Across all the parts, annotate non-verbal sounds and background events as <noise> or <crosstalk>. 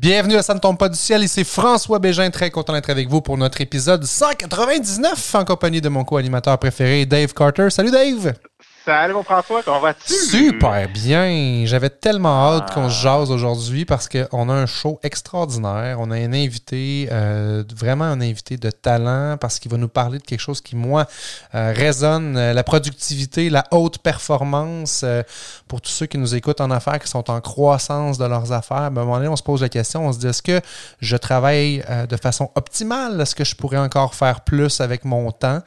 Bienvenue à Ça ne tombe pas du ciel. Ici François Bégin, très content d'être avec vous pour notre épisode 199 en compagnie de mon co-animateur préféré, Dave Carter. Salut Dave! Salut mon François, comment vas-tu? Super bien. J'avais tellement hâte qu'on se jase aujourd'hui parce qu'on a un show extraordinaire. On a un invité, euh, vraiment un invité de talent parce qu'il va nous parler de quelque chose qui, moi, euh, résonne. Euh, la productivité, la haute performance. pour tous ceux qui nous écoutent en affaires, qui sont en croissance de leurs affaires, ben, à un moment donné, on se pose la question, on se dit, est-ce que je travaille de façon optimale? Est-ce que je pourrais encore faire plus avec mon temps?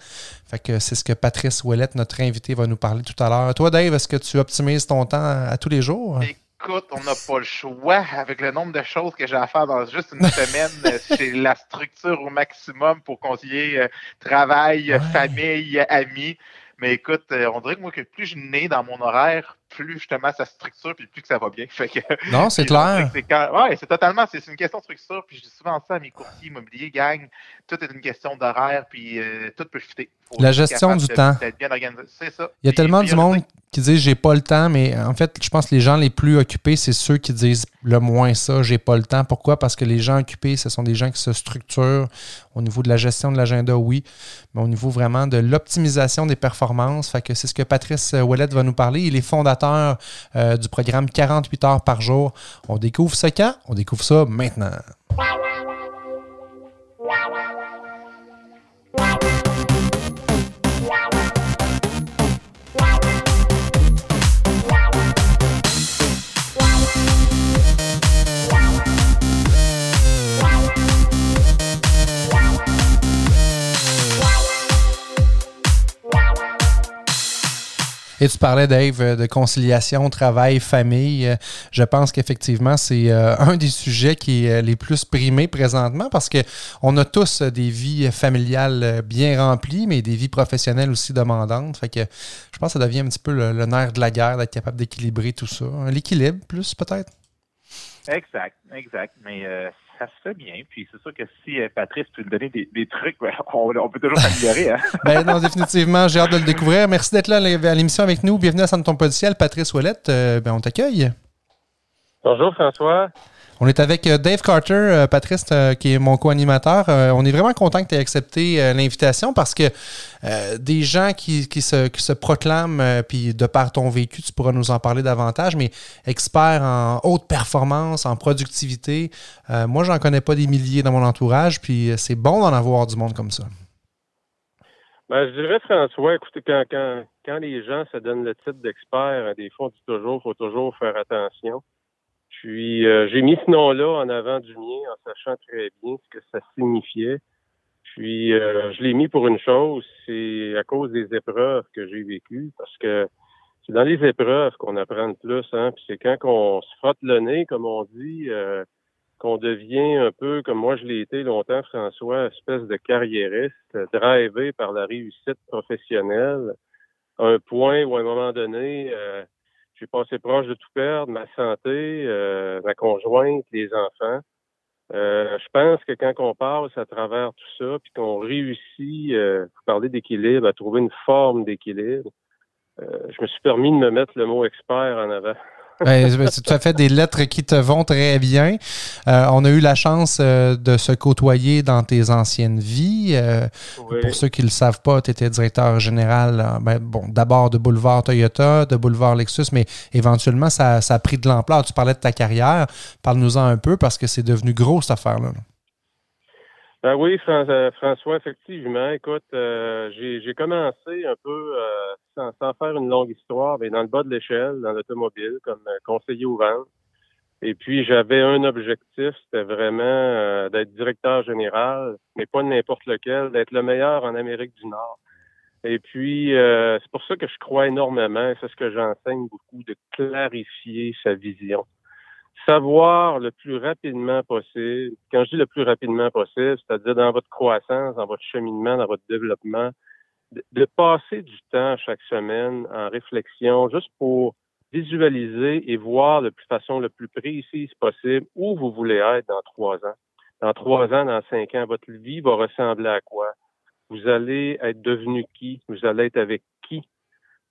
Fait que c'est ce que Patrice Ouellette, notre invité, va nous parler tout à l'heure. Toi, Dave, est-ce que tu optimises ton temps à, tous les jours? Écoute, on n'a pas le choix avec le nombre de choses que j'ai à faire dans juste une semaine. <laughs> c'est la structure au maximum pour concilier euh, travail, famille, amis. Mais écoute, euh, on dirait que moi, que plus je nais dans mon horaire, plus justement ça structure, puis plus que ça va bien. <laughs> Fait que, non, c'est <laughs> clair. Oui, c'est totalement, c'est une question de structure. Puis je dis souvent ça à mes courtiers immobiliers, gang, tout est une question d'horaire, puis euh, tout peut fitter. La gestion du temps. C'est ça. Il y a tellement du monde qui disent j'ai pas le temps, mais en fait, je pense que les gens les plus occupés, c'est ceux qui disent le moins ça, j'ai pas le temps. Pourquoi? Parce que les gens occupés, ce sont des gens qui se structurent au niveau de la gestion de l'agenda, oui, mais au niveau vraiment de l'optimisation des performances. Fait que c'est ce que Patrice Ouellet va nous parler. Il est fondateur euh, du programme 48 heures par jour. On découvre ça quand? On découvre ça maintenant. Et tu parlais, Dave, de conciliation, travail, famille. Je pense qu'effectivement, c'est euh, un des sujets qui est euh, les plus primés présentement parce qu'on a tous des vies familiales bien remplies, mais des vies professionnelles aussi demandantes. Fait que je pense que ça devient un petit peu le, nerf de la guerre d'être capable d'équilibrer tout ça. L'équilibre, plus peut-être? Exact, exact. Mais euh, ça se fait bien. Puis c'est sûr que si euh, Patrice peut nous donner des, trucs, ben, <laughs> on, peut toujours s'améliorer. Hein? <laughs> ben non, définitivement, j'ai hâte de le découvrir. Merci d'être là à l'émission avec nous. Bienvenue à Centre Ton Ciel. Patrice Ouellette, euh, ben, on t'accueille. Bonjour François. On est avec euh, Dave Carter, euh, Patrice, euh, qui est mon co-animateur. on est vraiment content que tu aies accepté l'invitation parce que des gens qui, se, proclament, puis de par ton vécu, tu pourras nous en parler davantage, mais experts en haute performance, en productivité, moi, j'en connais pas des milliers dans mon entourage, puis c'est bon d'en avoir du monde comme ça. Ben, je dirais, François, écoutez, quand, quand les gens se donnent le titre d'expert, des fois, on dit toujours, il faut toujours faire attention. Puis euh, j'ai mis ce nom-là en avant du mien en sachant très bien ce que ça signifiait. Puis euh, je l'ai mis pour une chose, c'est à cause des épreuves que j'ai vécues, parce que c'est dans les épreuves qu'on apprend le plus, hein. Puis c'est quand on se frotte le nez, comme on dit, euh, qu'on devient un peu, comme moi je l'ai été longtemps, François, espèce de carriériste, drivé par la réussite professionnelle, un point où à un moment donné, j'ai passé proche de tout perdre, ma santé, euh, ma conjointe, les enfants. Euh, je pense que quand on passe à travers tout ça, puis qu'on réussit, euh, parler d'équilibre, à trouver une forme d'équilibre, euh, je me suis permis de me mettre le mot expert en avant. Ben, c'est tout à fait des lettres qui te vont très bien. Euh, on a eu la chance euh, de se côtoyer dans tes anciennes vies. Euh, pour ceux qui ne le savent pas, tu étais directeur général, ben, bon, d'abord de Boulevard Toyota, de Boulevard Lexus, mais éventuellement, ça, ça a pris de l'ampleur. Tu parlais de ta carrière. Parle-nous-en un peu parce que c'est devenu gros cette affaire-là. Ben oui, euh, François, effectivement. Écoute, euh, j'ai commencé un peu, euh, sans, sans, faire une longue histoire, mais dans le bas de l'échelle, dans l'automobile, comme conseiller aux ventes. Et puis, j'avais un objectif, c'était vraiment d'être directeur général, mais pas n'importe lequel, d'être le meilleur en Amérique du Nord. Et puis, c'est pour ça que je crois énormément, c'est ce que j'enseigne beaucoup, de clarifier sa vision savoir le plus rapidement possible, quand je dis le plus rapidement possible, c'est-à-dire dans votre croissance, dans votre cheminement, dans votre développement, de, passer du temps chaque semaine en réflexion juste pour visualiser et voir de façon le plus précise possible où vous voulez être dans trois ans. Dans trois ans, dans cinq ans, votre vie va ressembler à quoi? Vous allez être devenu qui? Vous allez être avec qui?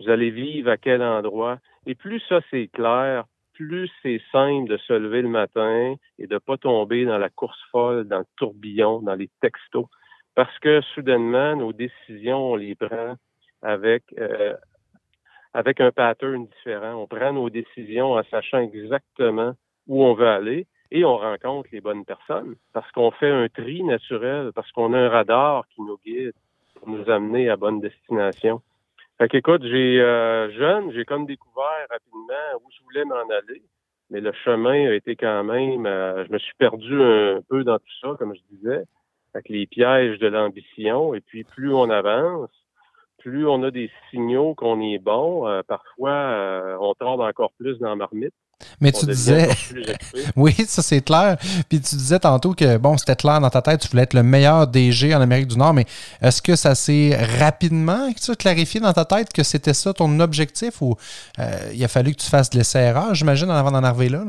Vous allez vivre à quel endroit? Et plus ça c'est clair, plus c'est simple de se lever le matin et de pas tomber dans la course folle, dans le tourbillon, dans les textos, parce que soudainement, nos décisions, on les prend avec euh, avec un pattern différent. On prend nos décisions en sachant exactement où on veut aller et on rencontre les bonnes personnes parce qu'on fait un tri naturel, parce qu'on a un radar qui nous guide pour nous amener à bonne destination. Fait qu'écoute, j'ai euh, jeune, j'ai comme découvert rapidement où je voulais m'en aller, mais le chemin a été quand même, euh, je me suis perdu un peu dans tout ça, comme je disais, avec les pièges de l'ambition, et puis plus on avance, plus on a des signaux qu'on est bon, euh, parfois euh, on tombe encore plus dans marmite. Mais tu disais. <laughs> oui, ça c'est clair. Puis tu disais tantôt que bon, c'était clair dans ta tête, tu voulais être le meilleur DG en Amérique du Nord, mais est-ce que ça s'est rapidement que tu as clarifié dans ta tête que c'était ça ton objectif ou euh, il a fallu que tu fasses de l'essai-erreur, j'imagine, avant d'en arriver là?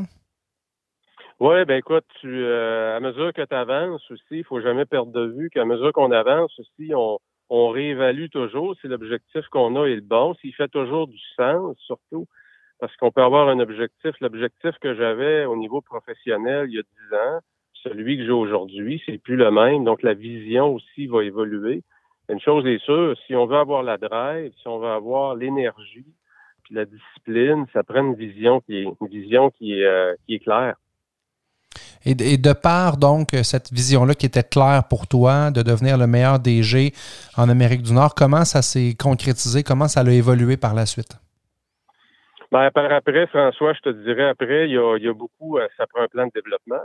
Oui, ben écoute, tu, à mesure que tu avances aussi, il ne faut jamais perdre de vue qu'à mesure qu'on avance aussi, on, on réévalue toujours si l'objectif qu'on a est le bon, s'il fait toujours du sens, surtout, parce qu'on peut avoir un objectif. L'objectif que j'avais au niveau professionnel il y a dix ans, celui que j'ai aujourd'hui, c'est plus le même. Donc, la vision aussi va évoluer. Une chose est sûre, si on veut avoir la drive, si on veut avoir l'énergie, puis la discipline, ça prend une vision qui est une vision qui est, euh, claire. Et, de part, donc, cette vision-là qui était claire pour toi de devenir le meilleur DG en Amérique du Nord, comment ça s'est concrétisé? Comment ça a évolué par la suite? Ben, par après, François, je te dirais, après, il y a, beaucoup, euh, ça prend un plan de développement.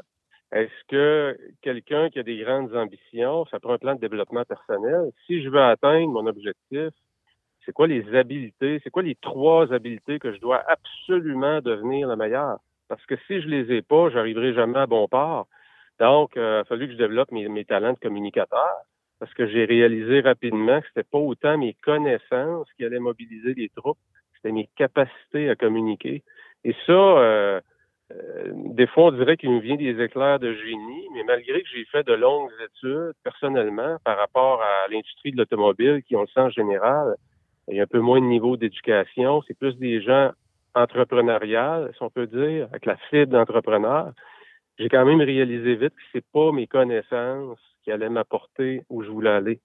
Est-ce que quelqu'un qui a des grandes ambitions, ça prend un plan de développement personnel? Si je veux atteindre mon objectif, c'est quoi les habiletés? C'est quoi les trois habiletés que je dois absolument devenir le meilleur? Parce que si je les ai pas, j'arriverai jamais à bon port. Donc, euh, il a fallu que je développe mes, talents de communicateur parce que j'ai réalisé rapidement que c'était pas autant mes connaissances qui allaient mobiliser les troupes, c'était mes capacités à communiquer. Et ça, euh, euh, des fois, on dirait qu'il me vient des éclairs de génie, mais malgré que j'ai fait de longues études personnellement par rapport à l'industrie de l'automobile, qui, on le sent en général, il y a un peu moins de niveau d'éducation, c'est plus des gens entrepreneuriale, si on peut dire, avec la fibre d'entrepreneur, j'ai quand même réalisé vite que c'est pas mes connaissances qui allaient m'apporter où je voulais aller.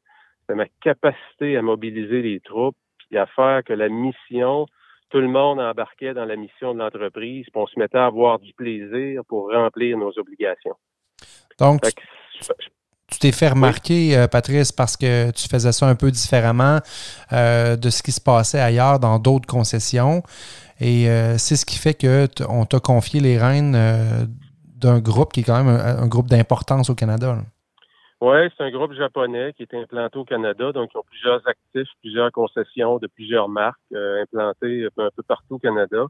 C'est ma capacité à mobiliser les troupes et à faire que la mission, tout le monde embarquait dans la mission de l'entreprise, puis on se mettait à avoir du plaisir pour remplir nos obligations. Donc, tu t'es fait remarquer, euh, Patrice, parce que tu faisais ça un peu différemment euh, de ce qui se passait ailleurs dans d'autres concessions. Et euh, c'est ce qui fait qu'on t'a confié les rênes euh, d'un groupe qui est quand même un, groupe d'importance au Canada. Oui, c'est un groupe japonais qui est implanté au Canada. Donc, ils ont plusieurs actifs, plusieurs concessions de plusieurs marques euh, implantées un peu partout au Canada.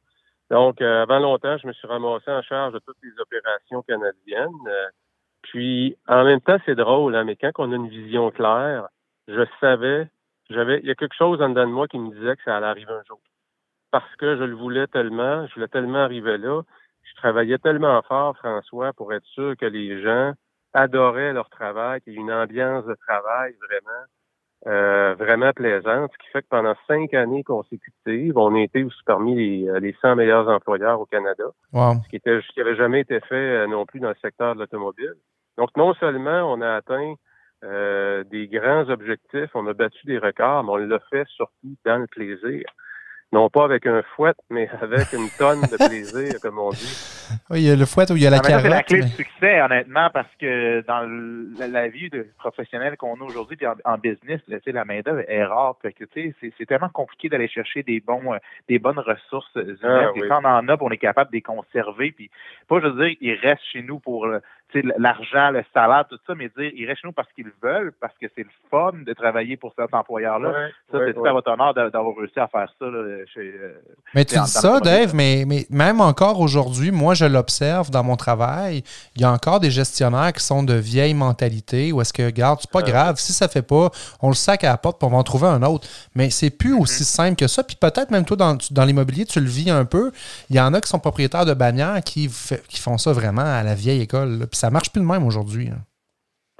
Donc, avant longtemps, je me suis ramassé en charge de toutes les opérations canadiennes. puis, en même temps, c'est drôle, hein, mais quand on a une vision claire, je savais, j'avais, il y a quelque chose en dedans de moi qui me disait que ça allait arriver un jour parce que je le voulais tellement, je voulais tellement arriver là. Je travaillais tellement fort, François, pour être sûr que les gens adoraient leur travail, qu'il y ait une ambiance de travail vraiment, euh, vraiment plaisante, ce qui fait que pendant cinq années consécutives, on était aussi parmi les, euh, les 100 meilleurs employeurs au Canada, ce qui était, ce qui avait jamais été fait euh, non plus dans le secteur de l'automobile. Donc, non seulement on a atteint euh, des grands objectifs, on a battu des records, mais on l'a fait surtout dans le plaisir non pas avec un fouet, mais <laughs> avec une tonne de plaisir, comme on dit. Oui, il y a le fouet ou il y a la carotte. C'est la clé du succès, honnêtement, parce que dans la, vie de professionnelle qu'on a aujourd'hui, puis en, business, la main-d'œuvre est rare. c'est tellement compliqué d'aller chercher des bons, euh, des bonnes ressources humaines. Ah, quand on en a, on est capable de les conserver. Puis, pas, je veux dire, ils restent chez nous pour l'argent, le salaire, tout ça, mais dire ils restent chez nous parce qu'ils veulent, parce que c'est le fun de travailler pour cet employeur-là. ça, c'est tout à votre honneur d'avoir réussi à faire ça chez. Euh, mais tu dis ça, Dave, mais, mais même encore aujourd'hui, moi, je l'observe dans mon travail. Il y a encore des gestionnaires qui sont de vieille mentalité où est-ce que, regarde, c'est pas grave, si ça fait pas, on le sac à la porte, pour on va en trouver un autre. Mais c'est plus mm-hmm. aussi simple que ça. Puis peut-être même toi, dans, dans l'immobilier, tu le vis un peu. Il y en a qui sont propriétaires de bannières qui, qui font ça vraiment à la vieille école ça marche plus de même aujourd'hui.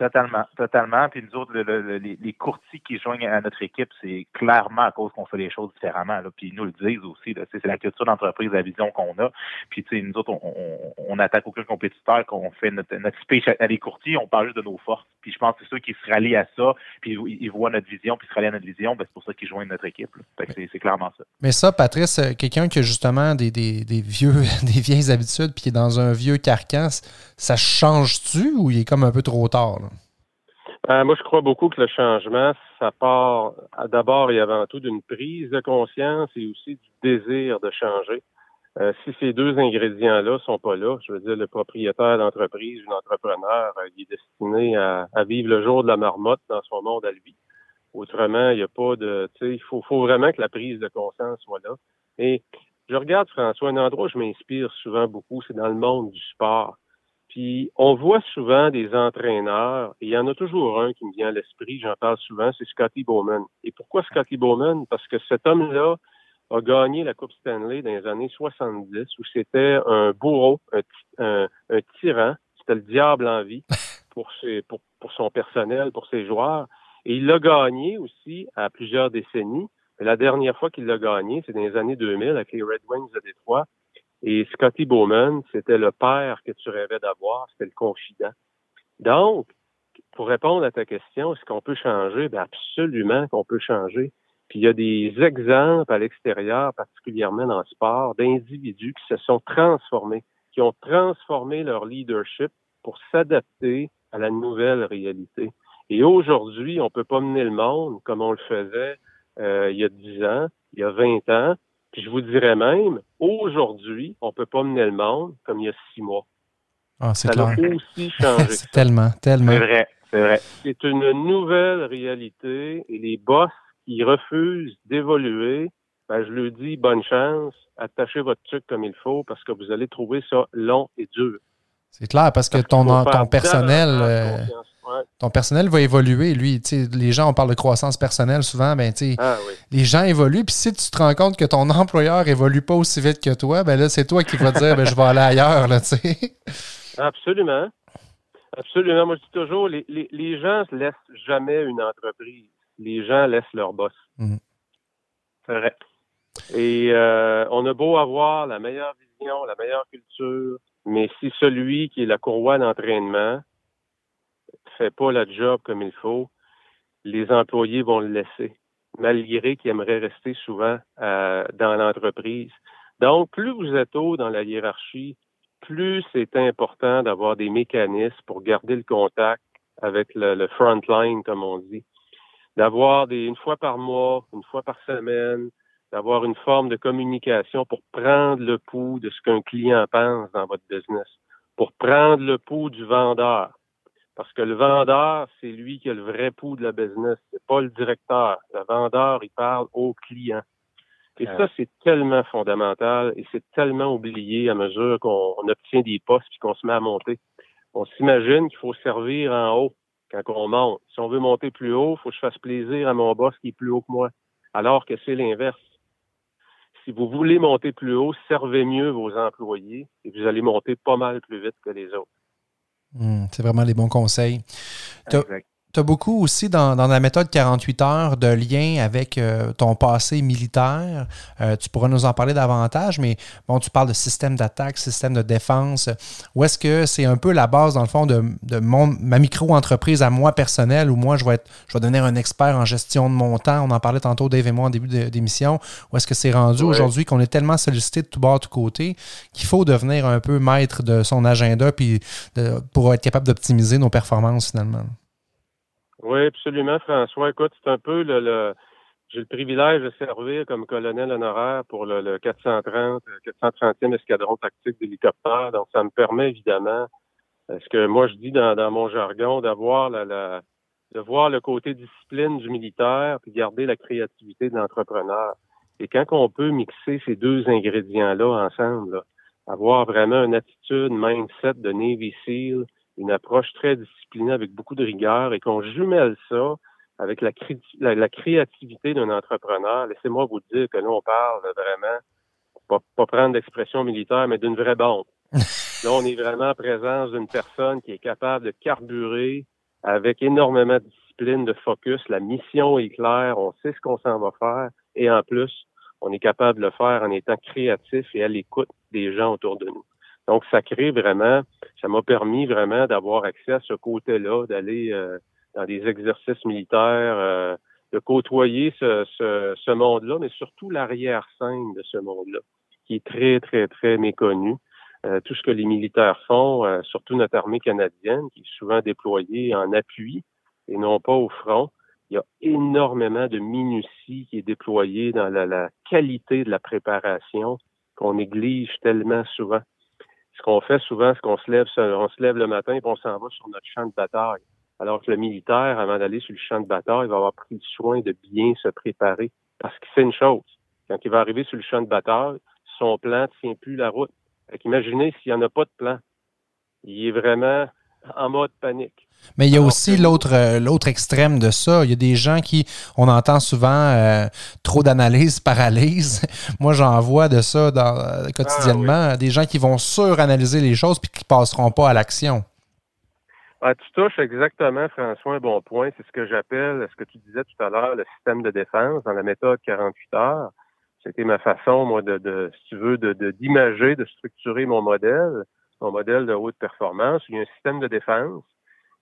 Totalement, totalement. Puis nous autres, les, courtiers qui joignent à notre équipe, c'est clairement à cause qu'on fait les choses différemment. Là. Puis ils nous le disent aussi. C'est la culture d'entreprise, la vision qu'on a. Puis nous autres, on, on, attaque aucun compétiteur, qu'on fait notre, notre speech à les courtiers, on parle juste de nos forces. Puis je pense que c'est ceux qui se rallient à ça, puis ils, voient notre vision, puis se rallient à notre vision, ben c'est pour ça qu'ils joignent notre équipe. c'est clairement ça. Mais ça, Patrice, euh, quelqu'un qui a justement des, des, des vieux, <laughs> des vieilles habitudes, puis qui est dans un vieux carcan, ça change-tu ou il est comme un peu trop tard? Euh, moi, je crois beaucoup que le changement, ça part d'abord et avant tout d'une prise de conscience et aussi du désir de changer. Euh, si ces deux ingrédients-là sont pas là, je veux dire, le propriétaire d'entreprise, l'entrepreneur, euh, il est destiné à, vivre le jour de la marmotte dans son monde à lui. Autrement, il n'y a pas de, tu sais, il faut, faut vraiment que la prise de conscience soit là. Et je regarde, François, un endroit où je m'inspire souvent beaucoup, c'est dans le monde du sport. Puis on voit souvent des entraîneurs, et il y en a toujours un qui me vient à l'esprit, j'en parle souvent, c'est Scotty Bowman. Et pourquoi Scotty Bowman? Parce que cet homme-là a gagné la Coupe Stanley dans les années 70, où c'était un bourreau, un, tyran, c'était le diable en vie <laughs> pour, ses, pour, pour son personnel, pour ses joueurs. Et il l'a gagné aussi à plusieurs décennies. Mais la dernière fois qu'il l'a gagné, c'est dans les années 2000 avec les Red Wings de Détroit. Et Scotty Bowman, c'était le père que tu rêvais d'avoir, c'était le confident. Donc, pour répondre à ta question, est-ce qu'on peut changer? Bien, absolument qu'on peut changer. Puis il y a des exemples à l'extérieur, particulièrement dans le sport, d'individus qui se sont transformés, qui ont transformé leur leadership pour s'adapter à la nouvelle réalité. Et aujourd'hui, on peut pas mener le monde comme on le faisait euh, il y a 10 ans, il y a 20 ans, puis je vous dirais même, aujourd'hui, on ne peut pas mener le monde comme il y a six mois. Ah, c'est Ça a aussi changé. <laughs> c'est tellement, tellement. C'est vrai, c'est vrai. C'est une nouvelle réalité et les boss qui refusent d'évoluer, ben, je leur dis bonne chance, attachez votre truc comme il faut parce que vous allez trouver ça long et dur. C'est clair, parce que ton, ton personnel, ton personnel va évoluer. Lui, les gens, on parle de croissance personnelle souvent, ben, ah les gens évoluent. Puis si tu te rends compte que ton <laughs> employeur évolue pas aussi vite que toi, ben là, c'est toi qui vas dire, ben, je vais aller ailleurs, là, Absolument. Absolument. Moi, je dis toujours, les, les, gens ne laissent jamais une entreprise. Les gens laissent leur boss. Mhm. C'est vrai. Et euh, on a beau avoir la meilleure vision, la meilleure culture, mais si celui qui est la courroie d'entraînement fait pas la job comme il faut, les employés vont le laisser, malgré qu'ils aimeraient rester souvent euh, dans l'entreprise. Donc, plus vous êtes haut dans la hiérarchie, plus c'est important d'avoir des mécanismes pour garder le contact avec le, le front line, comme on dit. D'avoir une fois par mois, une fois par semaine, d'avoir une forme de communication pour prendre le pouls de ce qu'un client pense dans votre business, pour prendre le pouls du vendeur. Parce que le vendeur, c'est lui qui a le vrai pouls de la business, c'est pas le directeur. Le vendeur, il parle au client. Et ça, c'est tellement fondamental et c'est tellement oublié à mesure qu'on obtient des postes et qu'on se met à monter. On s'imagine qu'il faut servir en haut quand on monte. Si on veut monter plus haut, il faut que je fasse plaisir à mon boss qui est plus haut que moi. Alors que c'est l'inverse si vous voulez monter plus haut, servez mieux vos employés et vous allez monter pas mal plus vite que les autres. Hmm, c'est vraiment les bons conseils tu as beaucoup aussi dans, la méthode 48 heures de lien avec euh, ton passé militaire. Euh, tu pourras nous en parler davantage, mais bon, tu parles de système d'attaque, système de défense. Où est-ce que c'est un peu la base, dans le fond, de, mon, ma micro-entreprise à moi personnelle, où moi, je vais, être, je vais devenir un expert en gestion de mon temps? On en parlait tantôt, Dave et moi, en début d'émission. Où est-ce que c'est rendu aujourd'hui qu'on est tellement sollicité de tout bord, de tout côté, qu'il faut devenir un peu maître de son agenda puis pour être capable d'optimiser nos performances finalement? Oui, absolument, François. Écoute, c'est un peu le, j'ai le privilège de servir comme colonel honoraire pour le, le 430, 430e escadron tactique d'hélicoptères. Donc, ça me permet évidemment, ce que moi je dis dans, dans mon jargon, d'avoir la, la, de voir le côté discipline du militaire puis garder la créativité de l'entrepreneur. Et quand on peut mixer ces deux ingrédients-là ensemble, avoir vraiment une attitude, mindset de Navy SEAL, une approche très disciplinée avec beaucoup de rigueur et qu'on jumelle ça avec la, la, créativité d'un entrepreneur, laissez-moi vous dire que là, on parle vraiment, pas, pas prendre l'expression militaire, mais d'une vraie bombe. <laughs> là, on est vraiment en présence d'une personne qui est capable de carburer avec énormément de discipline, de focus. La mission est claire, on sait ce qu'on s'en va faire et en plus, on est capable de le faire en étant créatif et à l'écoute des gens autour de nous. Donc, ça crée vraiment, ça m'a permis vraiment d'avoir accès à ce côté-là, d'aller euh, dans des exercices militaires, euh, de côtoyer ce, ce, ce monde-là, mais surtout l'arrière-scène de ce monde-là, qui est très, très, très méconnu. Euh, tout ce que les militaires font, euh, surtout notre armée canadienne, qui est souvent déployée en appui et non pas au front. Il y a énormément de minutie qui est déployée dans la, la qualité de la préparation qu'on néglige tellement souvent. Ce qu'on fait souvent, c'est qu'on se lève, on se lève le matin et on s'en va sur notre champ de bataille. Alors que le militaire, avant d'aller sur le champ de bataille, il va avoir pris soin de bien se préparer. Parce qu'il sait une chose. Quand il va arriver sur le champ de bataille, son plan ne tient plus la route. imaginez s'il n'y en a pas de plan. Il est vraiment en mode panique. Mais il y a aussi l'autre euh, l'autre extrême de ça. Il y a des gens qui, on entend souvent euh, trop d'analyse, <laughs> paralyse. Moi, j'en vois de ça dans, euh, quotidiennement. Ah des gens qui vont suranalyser les choses puis qui passeront pas à l'action. Ah, tu touches exactement, François, un bon point. C'est ce que j'appelle, ce que tu disais tout à l'heure, le système de défense dans la méthode 48 heures. C'était ma façon, moi, de, de, si tu veux, de d'imager, de, structurer mon modèle, mon modèle de haute performance. Il y a un système de défense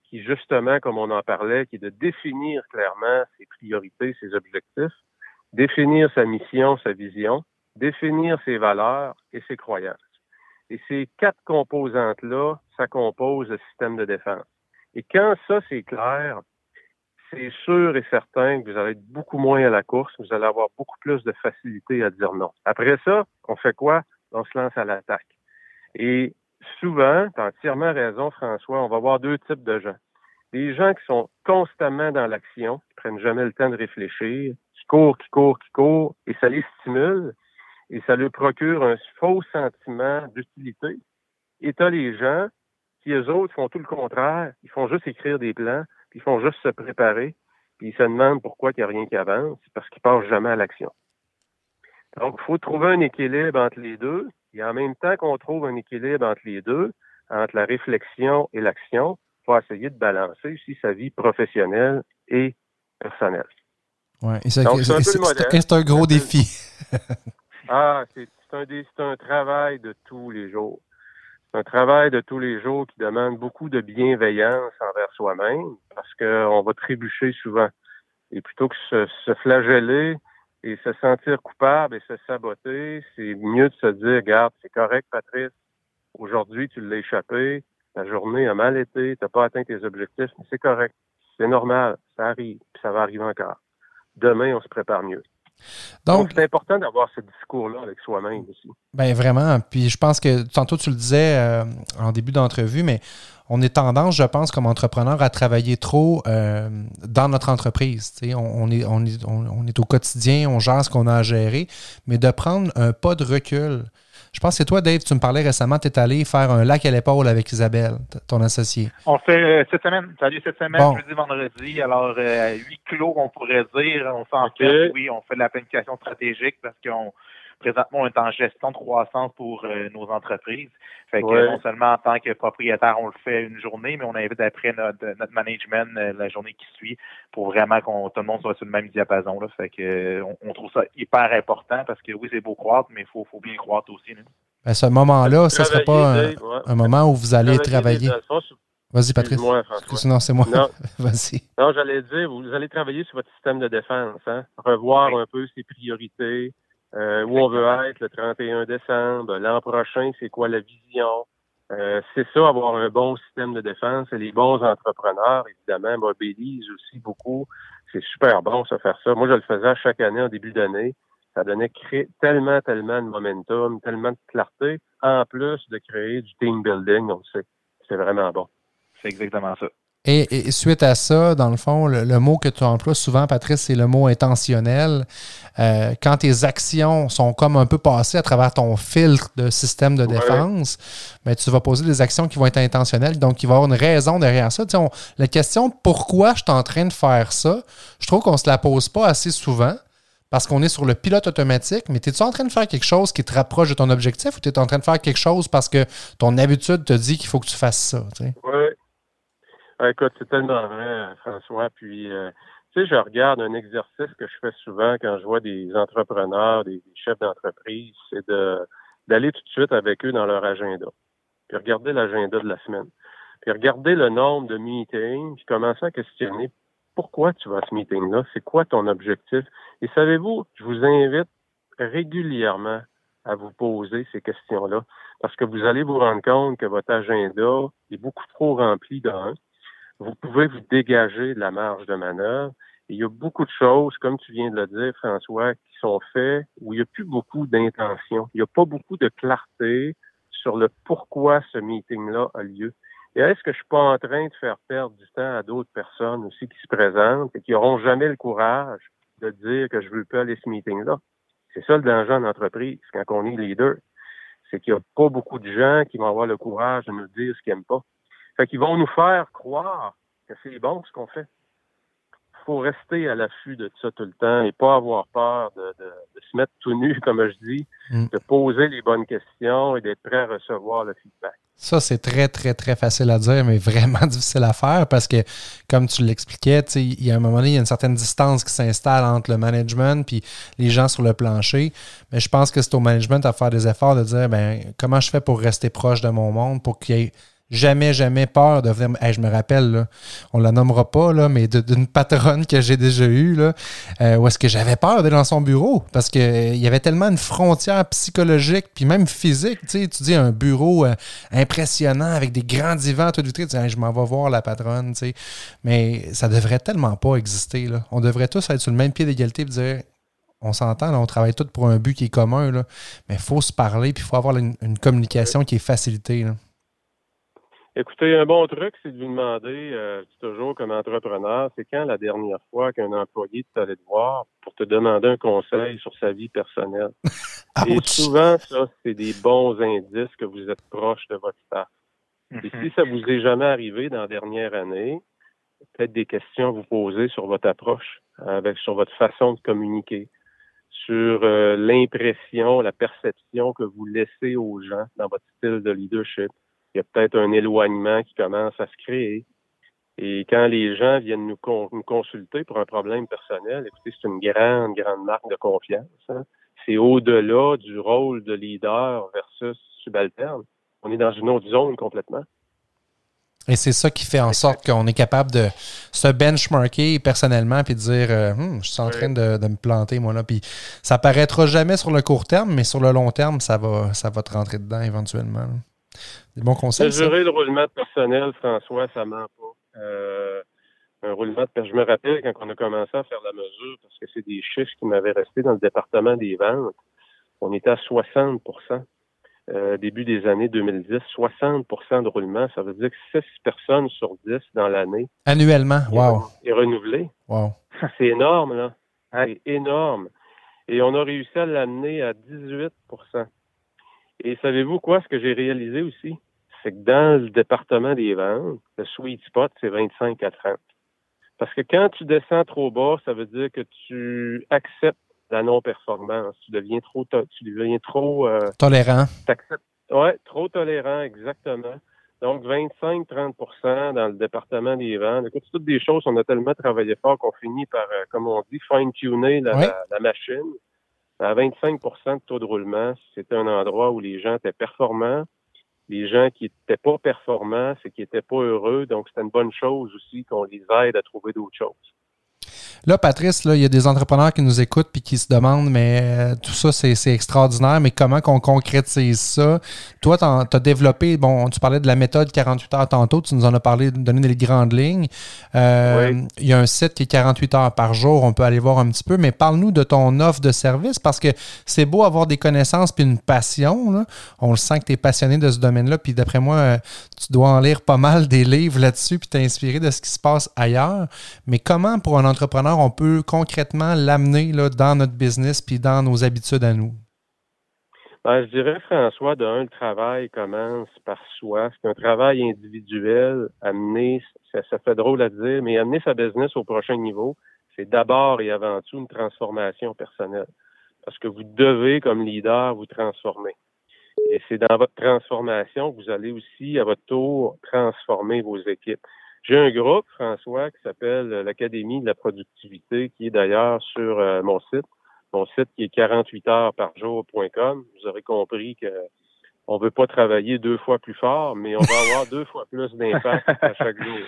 qui, justement, comme on en parlait, qui est de définir clairement ses priorités, ses objectifs, définir sa mission, sa vision, définir ses valeurs et ses croyances. Et ces quatre composantes-là, ça compose le système de défense. Et quand ça, c'est clair, c'est sûr et certain que vous allez être beaucoup moins à la course, vous allez avoir beaucoup plus de facilité à dire non. Après ça, on fait quoi? On se lance à l'attaque. Et souvent, tu as entièrement raison, François, on va voir deux types de gens. Des gens qui sont constamment dans l'action, qui prennent jamais le temps de réfléchir, qui courent, qui courent, qui courent, et ça les stimule et ça leur procure un faux sentiment d'utilité. Et tu les gens qui, eux autres, font tout le contraire. Ils font juste écrire des plans, puis ils font juste se préparer, puis ils se demandent pourquoi il n'y a rien qui avance, parce qu'ils passent jamais à l'action. Donc, il faut trouver un équilibre entre les deux. Et en même temps qu'on trouve un équilibre entre les deux, entre la réflexion et l'action, il faut essayer de balancer aussi sa vie professionnelle et personnelle. Oui, c'est un, gros défi. <laughs> Ah, c'est un, un travail de tous les jours. C'est un travail de tous les jours qui demande beaucoup de bienveillance envers soi-même parce qu'on va trébucher souvent. Et plutôt que se, se flageller et se sentir coupable et se saboter, c'est mieux de se dire, regarde, c'est correct, Patrice. Aujourd'hui, tu l'as échappé. Ta journée a mal été. Tu n'as pas atteint tes objectifs, mais c'est correct. C'est normal. Ça arrive. Puis ça va arriver encore. Demain, on se prépare mieux. Donc, c'est important d'avoir ce discours-là avec soi-même aussi. Bien, vraiment. Puis je pense que tantôt tu le disais euh, en début d'entrevue, mais on est tendance, je pense, comme entrepreneur, à travailler trop euh, dans notre entreprise. On, on, est, on, est, on, est, au quotidien, on gère ce qu'on a à gérer, mais de prendre un pas de recul. Je pense que toi, Dave, tu me parlais récemment, tu es allé faire un lac à l'épaule avec Isabelle, ton associé. On fait euh, cette semaine, salut cette semaine, jeudi, vendredi. Alors, euh, huit kilos, on pourrait dire. On s'en fait, oui, on fait de la planification stratégique parce qu'on présentement, on est en gestion de croissance pour euh, nos entreprises. Fait que non seulement en tant que propriétaire, on le fait une journée, mais on invite après notre, notre management la journée qui suit pour vraiment qu'on tout le monde soit sur le même diapason. Là. Fait que on, trouve ça hyper important parce que oui, c'est beau croître, mais il faut, faut bien croître aussi. Là. Ben, ce moment-là, ce ne serait pas un, moment où vous allez travailler. Vas-y, Patrice. Non, c'est moi. <laughs> Vas-y. Non, j'allais dire, vous allez travailler sur votre système de défense, hein? revoir un peu ses priorités, euh, où on veut être le 31 décembre, l'an prochain, c'est quoi la vision? Euh, c'est ça, avoir un bon système de défense. Et les bons entrepreneurs, évidemment, mobilisent aussi beaucoup. C'est super bon, ça, faire ça. Moi, je le faisais chaque année en début d'année. Ça donnait tellement, tellement de momentum, tellement de clarté, en plus de créer du team building, on le sait. C'est vraiment bon. C'est exactement ça. Et, suite à ça, dans le fond, le, mot que tu emploies souvent, Patrice, c'est le mot intentionnel. Euh, quand tes actions sont comme un peu passées à travers ton filtre de système de défense, mais ben, tu vas poser des actions qui vont être intentionnelles. Donc, il va y avoir une raison derrière ça. la question pourquoi je suis en train de faire ça, je trouve qu'on ne se la pose pas assez souvent parce qu'on est sur le pilote automatique, mais es-tu en train de faire quelque chose qui te rapproche de ton objectif ou tu es en train de faire quelque chose parce que ton habitude te dit qu'il faut que tu fasses ça? Oui. écoute, c'est tellement vrai, François. Puis, euh, tu sais, je regarde un exercice que je fais souvent quand je vois des entrepreneurs, des, chefs d'entreprise, c'est de d'aller tout de suite avec eux dans leur agenda. Puis regarder l'agenda de la semaine. Puis regarder le nombre de meetings, puis commencer à questionner pourquoi tu vas à ce meeting-là, c'est quoi ton objectif. Et savez-vous, je vous invite régulièrement à vous poser ces questions-là, parce que vous allez vous rendre compte que votre agenda est beaucoup trop rempli d'un. Vous pouvez vous dégager de la marge de manœuvre. il y a beaucoup de choses, comme tu viens de le dire, François, qui sont faites où il n'y a plus beaucoup d'intention. Il n'y a pas beaucoup de clarté sur le pourquoi ce meeting-là a lieu. Et est-ce que je suis pas en train de faire perdre du temps à d'autres personnes aussi qui se présentent et qui n'auront jamais le courage de dire que je veux pas aller ce meeting-là? C'est ça le danger en entreprise quand on est leader. C'est qu'il n'y a pas beaucoup de gens qui vont avoir le courage de nous dire ce qu'ils n'aiment pas. Fait qu'ils vont nous faire croire que c'est bon ce qu'on fait. Il faut rester à l'affût de ça tout le temps et pas avoir peur de, se mettre tout nu, <laughs> comme je dis, mm. de poser les bonnes questions et d'être prêt à recevoir le feedback. Ça, c'est très, très, très facile à dire, mais <laughs> vraiment difficile à faire parce que, comme tu l'expliquais, il y a un moment donné, il y a une certaine distance qui s'installe entre le management et les gens sur le plancher. Mais je pense que c'est au management à faire des efforts de dire ben, comment je fais pour rester proche de mon monde, pour qu'il y ait jamais, jamais peur de venir. je me rappelle, là, on la nommera pas, là, mais d'une patronne que j'ai déjà eue, là, euh, où est-ce que j'avais peur d'aller dans son bureau? Parce qu'il euh, y avait tellement une frontière psychologique puis même physique. Tu dis un bureau euh, impressionnant avec des grands divans tout vitrés, tu dis, je m'en vais voir la patronne. Mais ça devrait tellement pas exister. Là. On devrait tous être sur le même pied d'égalité et dire on s'entend, on travaille tous pour un but qui est commun, là, mais il faut se parler, puis il faut avoir une, une communication qui est facilitée. Là. Écoutez, un bon truc, c'est de lui demander, euh, toujours comme entrepreneur, c'est quand la dernière fois qu'un employé est allé te voir pour te demander un conseil sur sa vie personnelle? <laughs> Et souvent, ça, c'est des bons indices que vous êtes proche de votre staff. Et mm-hmm. si ça vous est jamais arrivé dans la dernière année, peut-être des questions à vous poser sur votre approche, avec sur votre façon de communiquer, sur euh, l'impression, la perception que vous laissez aux gens dans votre style de leadership il y a peut-être un éloignement qui commence à se créer. Et quand les gens viennent nous, consulter pour un problème personnel, écoutez, c'est une grande, grande marque de confiance. Hein. C'est au-delà du rôle de leader versus subalterne. On est dans une autre zone complètement. Et c'est ça qui fait en sorte qu'on est capable de se benchmarker personnellement puis de dire euh, hum, je suis en train de, me planter moi là puis ça paraîtra jamais sur le court terme mais sur le long terme ça va ça va te rentrer dedans éventuellement. Des bons conseils. Gérer le roulement de personnel, François, ça ment pas. Euh, un roulement de Je me rappelle quand on a commencé à faire la mesure, parce que c'est des chiffres qui m'avaient resté dans le département des ventes. On était à 60% euh, début des années 2010, 60% de roulement. Ça veut dire que 6 personnes sur 10 dans l'année. Annuellement, wow. Et renouvelé. Wow. C'est énorme, là. C'est énorme. Et on a réussi à l'amener à 18 et savez-vous quoi, ce que j'ai réalisé aussi? C'est que dans le département des ventes, le sweet spot, c'est 25 à 30. Parce que quand tu descends trop bas, ça veut dire que tu acceptes la non-performance. Tu deviens trop, tu deviens trop euh, tolérant. Oui, trop tolérant, exactement. Donc, 25-30% dans le département des ventes. Écoute, c'est toutes des choses, on a tellement travaillé fort qu'on finit par, euh, comme on dit, fine-tuner la, machine à 25% de taux de roulement, c'était un endroit où les gens étaient performants. Les gens qui n'étaient pas performants, c'est qu'ils n'étaient pas heureux. Donc, c'était une bonne chose aussi qu'on les aide à trouver d'autres choses. Là, Patrice, là, il y a des entrepreneurs qui nous écoutent puis qui se demandent, mais euh, tout ça, c'est extraordinaire, mais comment qu'on concrétise ça? Toi, tu as, développé, bon, tu parlais de la méthode 48 heures tantôt, tu nous en as parlé, donné des grandes lignes. Euh, il y a un site qui est 48 heures par jour, on peut aller voir un petit peu, mais parle-nous de ton offre de service parce que c'est beau avoir des connaissances puis une passion. On le sent que tu es passionné de ce domaine-là, puis d'après moi, euh, tu dois en lire pas mal des livres là-dessus puis t'inspirer de ce qui se passe ailleurs. Mais comment, pour un entrepreneur, on peut concrètement l'amener dans notre business puis dans nos habitudes à nous? Ben, je dirais, François, d'un, le travail commence par soi. C'est un travail individuel. Amener, ça, ça, fait drôle à dire, mais amener sa business au prochain niveau, c'est d'abord et avant tout une transformation personnelle. Parce que vous devez, comme leader, vous transformer. Et c'est dans votre transformation que vous allez aussi, à votre tour, transformer vos équipes. J'ai un groupe, François, qui s'appelle l'Académie de la productivité, qui est d'ailleurs sur euh, mon site, mon site qui est 48heuresparjour.com. Vous aurez compris que on veut pas travailler deux fois plus fort, mais on va <laughs> avoir deux fois plus d'impact à chaque jour.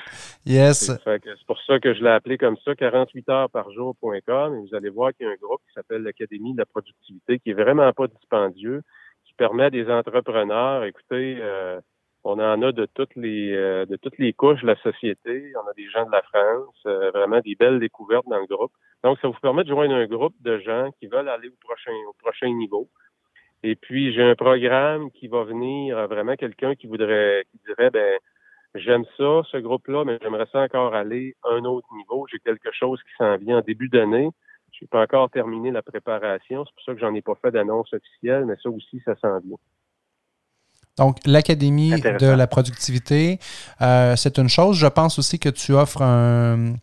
Yes. C'est pour ça que je l'ai appelé comme ça, 48heuresparjour.com. Et vous allez voir qu'il y a un groupe qui s'appelle l'Académie de la productivité, qui est vraiment pas dispendieux, qui permet à des entrepreneurs, écoutez, euh, on en a de toutes les euh, de toutes couches de la société. On a des gens de la France, euh, vraiment des belles découvertes dans le groupe. Donc, ça vous permet de joindre un groupe de gens qui veulent aller au prochain au prochain niveau. Et puis, j'ai un programme qui va venir euh, vraiment quelqu'un qui voudrait, qui dirait, ben, j'aime ça, ce groupe-là, mais j'aimerais ça encore aller à un autre niveau. J'ai quelque chose qui s'en vient en début d'année. Je n'ai pas encore terminé la préparation. C'est pour ça que j'en ai pas fait d'annonce officielle, mais ça aussi, ça s'en vient. Donc, l'Académie de la productivité, euh, c'est une chose. Je pense aussi que tu offres un,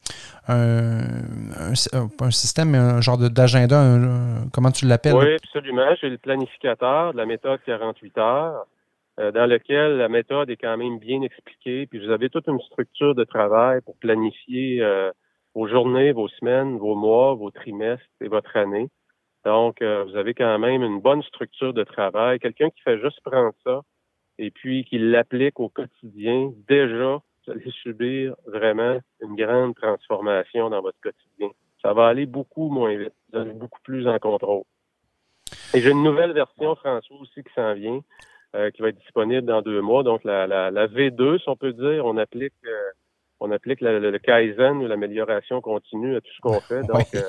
un, système, un genre d'agenda, comment tu l'appelles? Oui, absolument. J'ai le planificateur de la méthode 48 heures, euh, dans lequel la méthode est quand même bien expliquée. Puis vous avez toute une structure de travail pour planifier euh, vos journées, vos semaines, vos mois, vos trimestres et votre année. Donc, vous avez quand même une bonne structure de travail. Quelqu'un qui fait juste prendre ça, et puis qu'il l'applique au quotidien, déjà, vous allez subir vraiment une grande transformation dans votre quotidien. Ça va aller beaucoup moins vite. Vous allez beaucoup plus en contrôle. Et j'ai une nouvelle version, François, aussi qui s'en vient, euh, qui va être disponible dans deux mois. Donc, la, la, V2, si on peut dire, on applique euh, on applique le, Kaizen ou l'amélioration continue à tout ce qu'on fait. Donc, euh,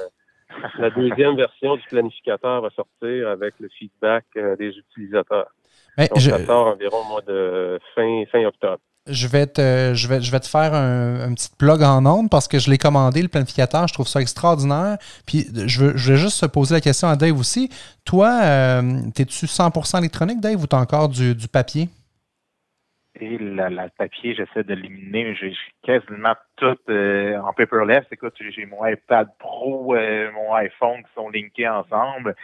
la deuxième version du planificateur va sortir avec le feedback des utilisateurs. Donc, je... ça sort environ au mois de fin, fin octobre. Je vais, te, je, vais, je vais te faire un, petit plug en ondes parce que je l'ai commandé, le planificateur. Je trouve ça extraordinaire. Puis je veux, je vais juste poser la question à Dave aussi. Toi, euh, es-tu 100% électronique, Dave, ou tu as encore du, du papier? Et le papier, j'essaie de l'éliminer. J'ai quasiment tout euh, en paperless. Écoute, j'ai mon iPad Pro, euh, mon iPhone qui sont linkés ensemble.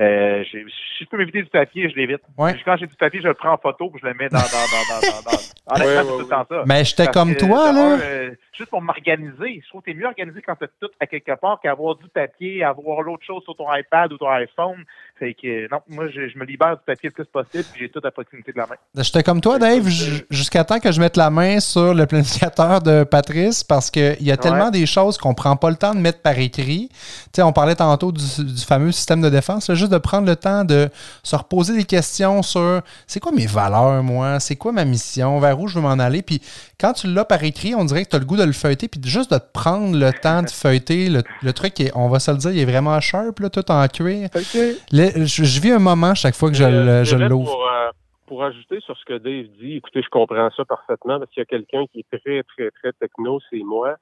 Euh, si je peux m'éviter du papier, je l'évite. Quand j'ai du papier, je le prends en photo et je le mets dans. dans, dans, dans, dans, ouais, tout le temps ça. Mais j'étais comme toi, là. Euh, juste pour m'organiser. Je trouve que t'es mieux organisé quand t'as tout à quelque part qu'avoir du papier, avoir l'autre chose sur ton iPad ou ton iPhone. Fait que, non, moi, je, je me libère du papier le plus possible puis j'ai tout à proximité de la main. J'étais comme toi, Dave, jusqu'à temps que je mette la main sur le planificateur de Patrice parce qu'il y a tellement des choses qu'on prend pas le temps de mettre par écrit. Tu sais, on parlait tantôt du, du fameux système de défense. Là, juste de prendre le temps de se reposer des questions sur c'est quoi mes valeurs, moi, c'est quoi ma mission, vers où je veux m'en aller? Puis quand tu l'as par écrit, on dirait que tu as le goût de le feuilleter, puis juste de prendre le temps de feuilleter. Le, truc, est, on va se le dire, il est vraiment sharp, là, tout en cuir. je, vis un moment chaque fois que je, euh, l'ouvre. Pour, euh, pour, ajouter sur ce que Dave dit, écoutez, je comprends ça parfaitement, parce qu'il y a quelqu'un qui est très, très, très techno, c'est moi.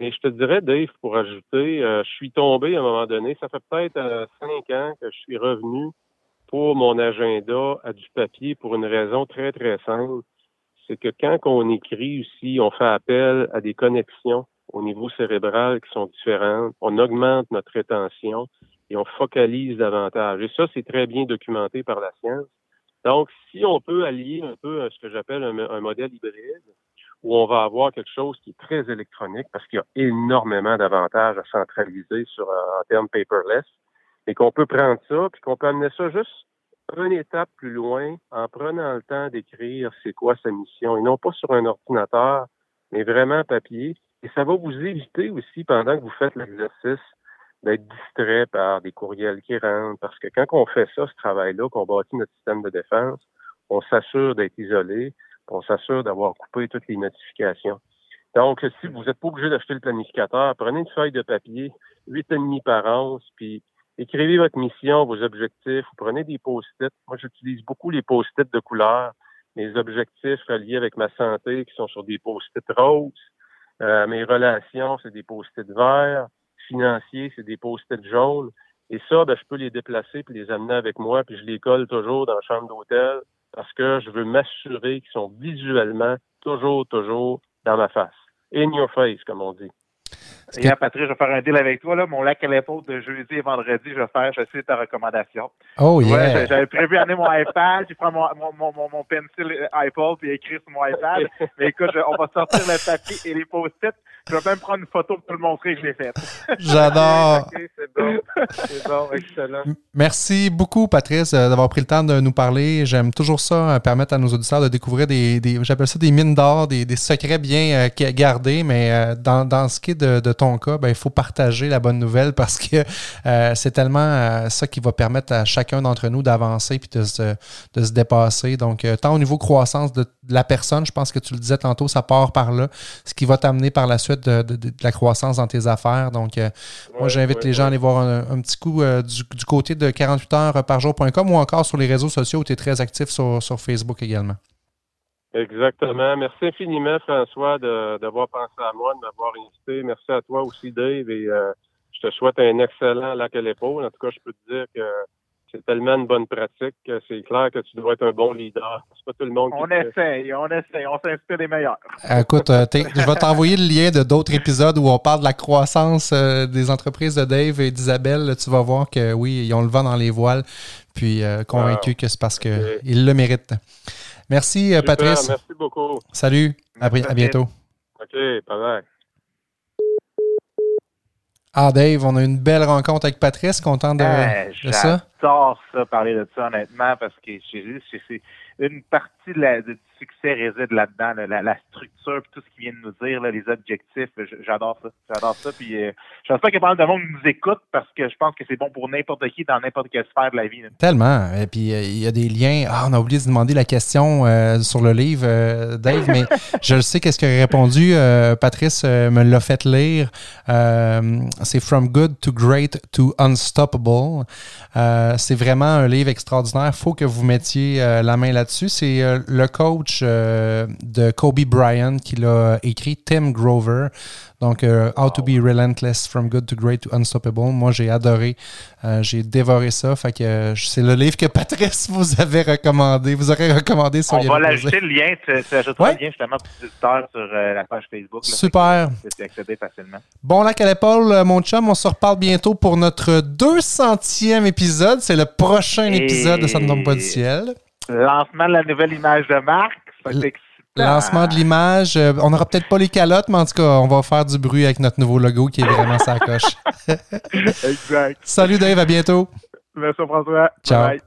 Mais je te dirais, Dave, pour ajouter, euh, je suis tombé à un moment donné, ça fait peut-être euh, cinq ans que je suis revenu pour mon agenda à du papier pour une raison très, très simple. C'est que quand on écrit aussi, on fait appel à des connexions au niveau cérébral qui sont différentes, on augmente notre rétention et on focalise davantage. Et ça, c'est très bien documenté par la science. Donc, si on peut allier un peu ce que j'appelle un modèle hybride, où on va avoir quelque chose qui est très électronique parce qu'il y a énormément d'avantages à centraliser sur euh, en termes paperless et qu'on peut prendre ça puis qu'on peut amener ça juste une étape plus loin en prenant le temps d'écrire c'est quoi sa mission et non pas sur un ordinateur mais vraiment papier. Et ça va vous éviter aussi pendant que vous faites l'exercice d'être distrait par des courriels qui rentrent parce que quand on fait ça ce travail-là qu'on bâtit notre système de défense on s'assure d'être isolé on s'assure d'avoir coupé toutes les notifications. Donc, si vous n'êtes pas obligé d'acheter le planificateur, prenez une feuille de papier, huit et demi par once, puis écrivez votre mission, vos objectifs, vous prenez des post-it. Moi, j'utilise beaucoup les post-it de couleur, mes objectifs reliés avec ma santé qui sont sur des post-it roses. Euh, mes relations, c'est des post-it verts. Financiers, c'est des post-it jaunes. Et ça, ben, je peux les déplacer puis les amener avec moi, puis je les colle toujours dans la chambre d'hôtel parce que je veux m'assurer qu'ils sont visuellement toujours, toujours dans ma face. In your face, comme on dit. Hier, Patrick, je vais faire un deal avec toi. Là. Mon lac à l'épaule de jeudi et vendredi, je vais faire, je sais ta recommandation. Oh, yeah. Ouais, j'avais prévu d'amener mon iPad, je prends mon, mon, mon, mon pencil iPod puis écrire sur mon iPad. <laughs> Mais écoute, on va sortir le papier et les post-it. Je vais même prendre une photo pour te le montrer que je l'ai faite. <laughs> J'adore. C'est bon. C'est bon, excellent. Merci beaucoup, Patrice, euh, d'avoir pris le temps de nous parler. J'aime toujours ça, euh, permettre à nos auditeurs de découvrir des, des j'appelle ça des mines d'or, des, des, secrets bien euh, gardés. Mais euh, dans, dans, ce qui est de, de ton cas, ben, il faut partager la bonne nouvelle parce que euh, c'est tellement ça qui va permettre à chacun d'entre nous d'avancer puis de se, de se dépasser. Donc, tant au niveau croissance de, de, la personne, je pense que tu le disais tantôt, ça part par là, ce qui va t'amener par la suite de, de, la croissance dans tes affaires. Donc, ouais, moi, j'invite ouais, les gens à aller voir un, un petit coup du, du, côté de 48 heures par jour.com ou encore sur les réseaux sociaux où tu es très actif sur, sur Facebook également. Exactement. Merci infiniment, François, d'avoir pensé à moi, de m'avoir invité. Merci à toi aussi, Dave. Et euh, je te souhaite un excellent lac à l'épaule. En tout cas, je peux te dire que c'est tellement une bonne pratique que c'est clair que tu dois être un bon leader. C'est pas tout le monde qui On essaye, on essaye, on s'inspire des meilleurs. Écoute, euh, je vais t'envoyer le lien de d'autres épisodes où on parle de la croissance euh, des entreprises de Dave et d'Isabelle. Tu vas voir que oui, ils ont le vent dans les voiles. Puis euh, convaincu wow. que c'est parce qu'ils okay. le méritent. Merci, Super, Patrice. Merci beaucoup. Salut. À, à bientôt. OK, bye bye. Ah, Dave, on a une belle rencontre avec Patrice. Content de, euh, de ça? J'adore ça, parler de ça, honnêtement, parce que c'est une partie de la, succès réside là-dedans, là, la, la, structure, puis tout ce qu'il vient de nous dire, là, les objectifs. J'adore ça. J'adore ça. Puis euh, je pense pas mal de monde nous écoute parce que je pense que c'est bon pour n'importe qui dans n'importe quelle sphère de la vie. Là. Tellement. Et puis euh, il y a des liens. Ah, on a oublié de demander la question euh, sur le livre, Dave, mais <laughs> je le sais qu'est-ce qu'il a répondu. Patrice me l'a fait lire. c'est From Good to Great to Unstoppable. c'est vraiment un livre extraordinaire. Il faut que vous mettiez la main là-dessus. C'est le coach euh, de Kobe Bryant qui l'a écrit, Tim Grover. Donc, euh, How to be relentless from good to great to unstoppable. Moi, j'ai adoré. Euh, j'ai dévoré ça. Fait que c'est le livre que Patrice vous avait recommandé. Vous aurez recommandé sur On va l'ajouter le lien. Tu, tu ajouteras ouais. le lien justement les auditeurs sur la page Facebook. Là, Super. Tu accéder facilement. Bon, là, à l'épaule, mon chum, on se reparle bientôt pour notre 200e épisode. C'est le prochain Et... épisode de Ça ne tombe pas du ciel. Lancement de la nouvelle image de marque. Lancement de l'image. Euh, on n'aura peut-être pas les calottes, mais en tout cas, on va faire du bruit avec notre nouveau logo qui est vraiment sa coche. <laughs> exact. Salut Dave, à bientôt. Merci François. Ciao. Bye.